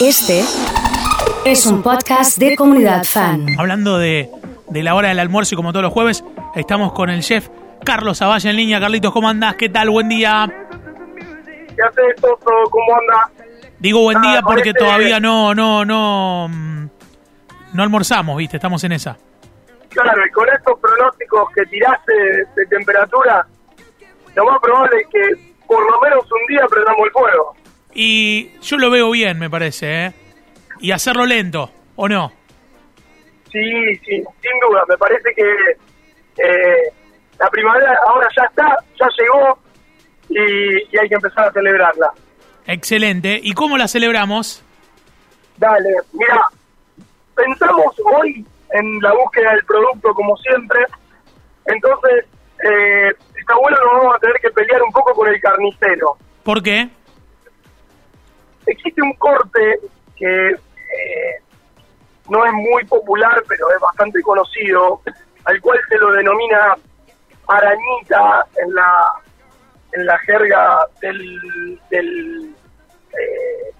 Este es un podcast de comunidad fan. Hablando de, de la hora del almuerzo y como todos los jueves, estamos con el chef Carlos Zavalla en línea. Carlitos, ¿cómo andás? ¿Qué tal? Buen día. ¿Qué haces, Toto? ¿Cómo anda? Digo buen día Ah, porque este- todavía no, no, no, mm, no almorzamos, ¿viste? Estamos en esa. Claro, y con estos pronósticos que tiraste de, de temperatura, lo más probable es que por lo menos un día prendamos el fuego. Y yo lo veo bien, me parece, ¿eh? Y hacerlo lento, ¿o no? Sí, sí, sin duda. Me parece que eh, la primavera ahora ya está, ya llegó y, y hay que empezar a celebrarla. Excelente. ¿Y cómo la celebramos? Dale, mira, pensamos hoy en la búsqueda del producto como siempre, entonces eh, está bueno, nos vamos a tener que pelear un poco con el carnicero. ¿Por qué? Existe un corte que eh, no es muy popular, pero es bastante conocido, al cual se lo denomina arañita en la en la jerga del del, eh,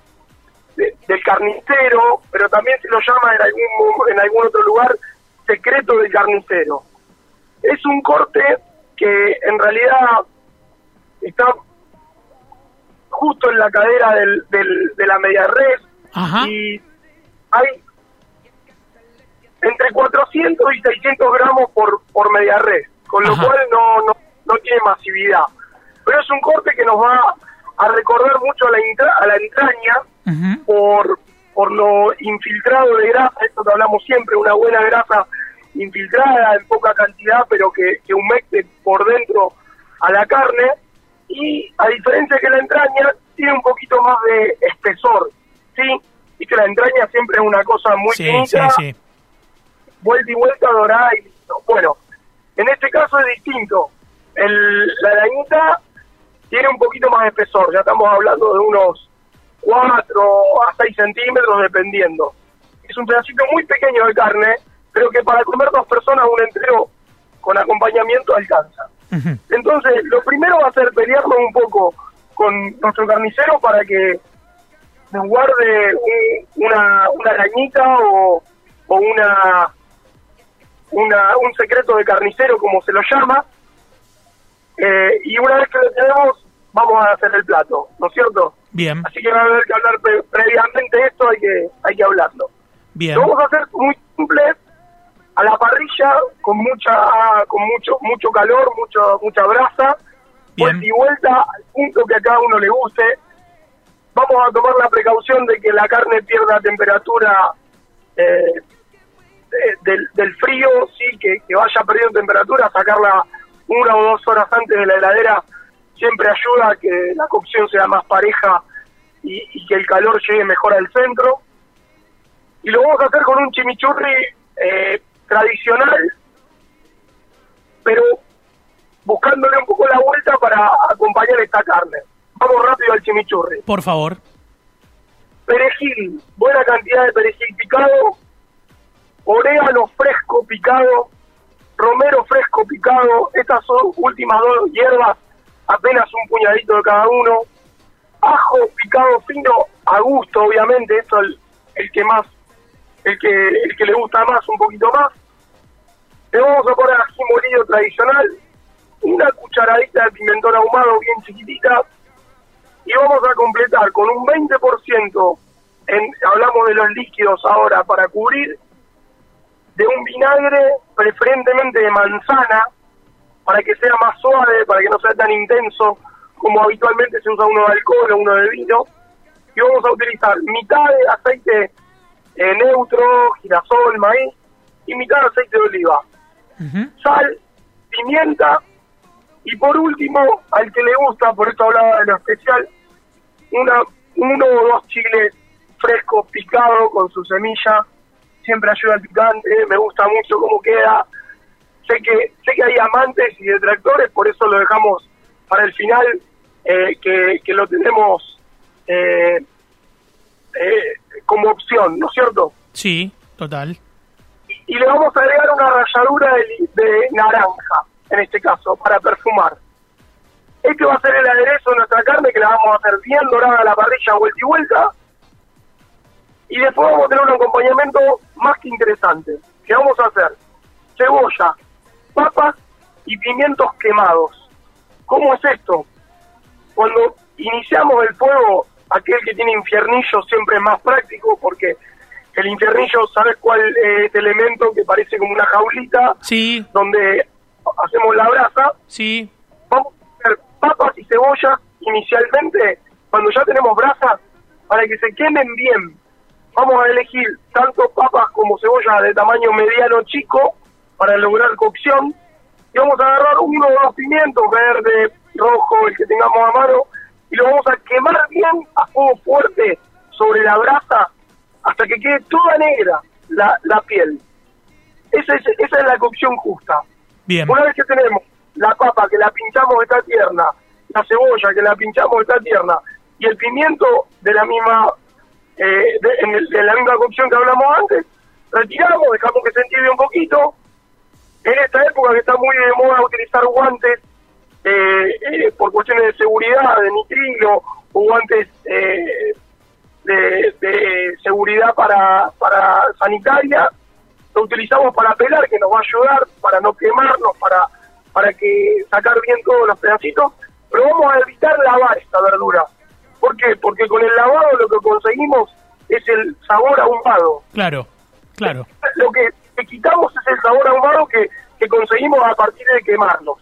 de- del carnicero, pero también se lo llama en algún en algún otro lugar secreto del carnicero. Es un corte que en realidad está justo en la cadera del, del- de la media red Ajá. y hay entre 400 y 600 gramos por, por media red, con lo cual no, no, no tiene masividad. Pero es un corte que nos va a recordar mucho a la, entra- a la entraña por, por lo infiltrado de grasa, esto que hablamos siempre, una buena grasa infiltrada en poca cantidad, pero que, que humecte por dentro a la carne, y a diferencia que la entraña, tiene un poquito más de espesor, ¿sí? Y que la entraña siempre es una cosa muy Sí, sí, finita, sí. vuelta y vuelta dorada y listo. Bueno, en este caso es distinto. El, la arañita tiene un poquito más de espesor, ya estamos hablando de unos 4 a 6 centímetros dependiendo. Es un pedacito muy pequeño de carne, pero que para comer dos personas un entero con acompañamiento alcanza. Entonces, lo primero va a ser pelearnos un poco con nuestro carnicero para que nos guarde un- una, una arañita o, o una, una un secreto de carnicero, como se lo llama. Eh, y una vez que lo tenemos, vamos a hacer el plato, ¿no es cierto? Bien, Así que va a haber que hablar pre- previamente esto, hay que, hay que hablarlo. bien. Lo vamos a hacer muy simple, a la parrilla, con mucha, con mucho, mucho calor, mucho, mucha brasa, Bien. vuelta y vuelta, al punto que a cada uno le guste. Vamos a tomar la precaución de que la carne pierda temperatura eh, de- del, del frío, sí, que, que vaya perdiendo temperatura, sacarla una o dos horas antes de la heladera siempre ayuda a que la cocción sea más pareja y, y que el calor llegue mejor al centro y lo vamos a hacer con un chimichurri eh, tradicional, pero buscándole un poco la vuelta para acompañar esta carne. Vamos rápido al chimichurri. Por favor. Perejil, buena cantidad de perejil picado, orégano fresco picado, romero fresco picado, estas son últimas dos hierbas, apenas un puñadito de cada uno, ajo picado fino a gusto, obviamente, esto el, el que más, el que, el que le gusta más, un poquito más. Le vamos a poner ají molido tradicional, una cucharadita de pimentón ahumado bien chiquitita, y vamos a completar con un 20%, en, hablamos de los líquidos ahora, para cubrir, de un vinagre preferentemente de manzana, para que sea más suave, para que no sea tan intenso como habitualmente se usa uno de alcohol o uno de vino. Y vamos a utilizar mitad de aceite eh, neutro, girasol, maíz, y mitad de aceite de oliva. Sal, pimienta y por último, al que le gusta, por eso hablaba de lo especial, una, uno o dos chiles frescos picados con su semilla, siempre ayuda al picante, me gusta mucho cómo queda. Sé que sé que hay amantes y detractores, por eso lo dejamos para el final, eh, que, que lo tenemos eh, eh, como opción, ¿no es cierto? Sí, total. y le vamos a agregar una ralladura de, de naranja, en este caso, para perfumar. Este va a ser el aderezo de nuestra carne, que la vamos a hacer bien dorada a la parrilla, vuelta y vuelta. Y después vamos a tener un acompañamiento más que interesante. que vamos a hacer? Cebolla, papas y pimientos quemados. ¿Cómo es esto? Cuando iniciamos el fuego, aquel que tiene infiernillo siempre es más práctico porque el infiernillo, ¿sabes cuál es este elemento que parece como una jaulita? Sí. Donde hacemos la brasa. Sí. Vamos a hacer papas y cebolla inicialmente, cuando ya tenemos brasa, para que se quemen bien. Vamos a elegir tanto papas como cebolla de tamaño mediano chico para lograr cocción. Y vamos a agarrar uno o dos pimientos, verde, rojo, el que tengamos a mano, y lo vamos a quemar bien a fuego fuerte sobre la brasa hasta que quede toda negra la, la piel. Esa es, esa es la cocción justa. Bien. Una vez que tenemos la papa que la pinchamos está tierna, la cebolla que la pinchamos está tierna y el pimiento de la misma eh, de, en el- de la misma cocción que hablamos antes, retiramos, dejamos que se entibie un poquito. En esta época que está muy de moda utilizar guantes eh, eh, por cuestiones de seguridad, de nitrilo o guantes eh, de, de seguridad para, para sanitaria, lo utilizamos para pelar, que nos va a ayudar para no quemarnos, para, para que sacar bien todos los pedacitos, pero vamos a evitar lavar esta verdura. ¿Por qué? Porque con el lavado lo que conseguimos es el sabor ahumado. Claro. Claro. Lo que, que quitamos es el sabor ahumado que, que conseguimos a partir de quemarnos.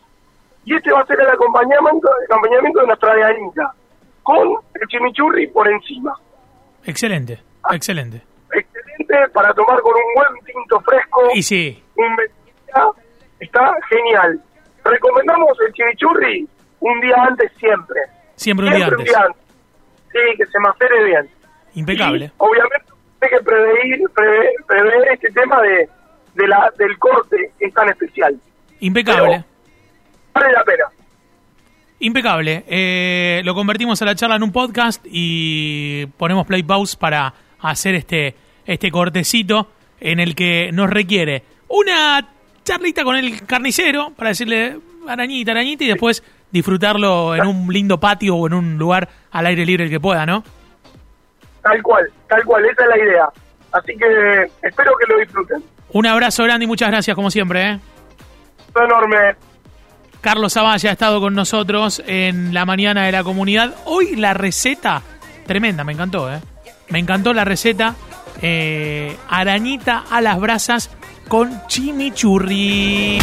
Y este va a ser el acompañamiento, el acompañamiento de nuestra dianita, con el chimichurri por encima. Excelente. Excelente. Excelente para tomar con un buen tinto fresco. Y sí. un está genial. Recomendamos el chimichurri un día antes siempre. Siempre un día Siempre antes. Sí, que se macere bien. Impecable. Y, obviamente hay que prever, prever, prever este tema de, de la, del corte que es tan especial. Impecable. Vale la pena. Impecable. Eh, lo convertimos a la charla en un podcast y ponemos play pause para hacer este, este cortecito en el que nos requiere una charlita con el carnicero para decirle arañita, arañita y después disfrutarlo en un lindo patio o en un lugar al aire libre el que pueda, ¿no? Tal cual, tal cual, esa es la idea. Así que espero que lo disfruten. Un abrazo grande y muchas gracias como siempre. ¿eh? Enorme. Carlos Zavalla ha estado con nosotros en la mañana de la comunidad. Hoy la receta, tremenda, me encantó, ¿eh? Me encantó la receta. eh, arañita a las brasas con chimichurri.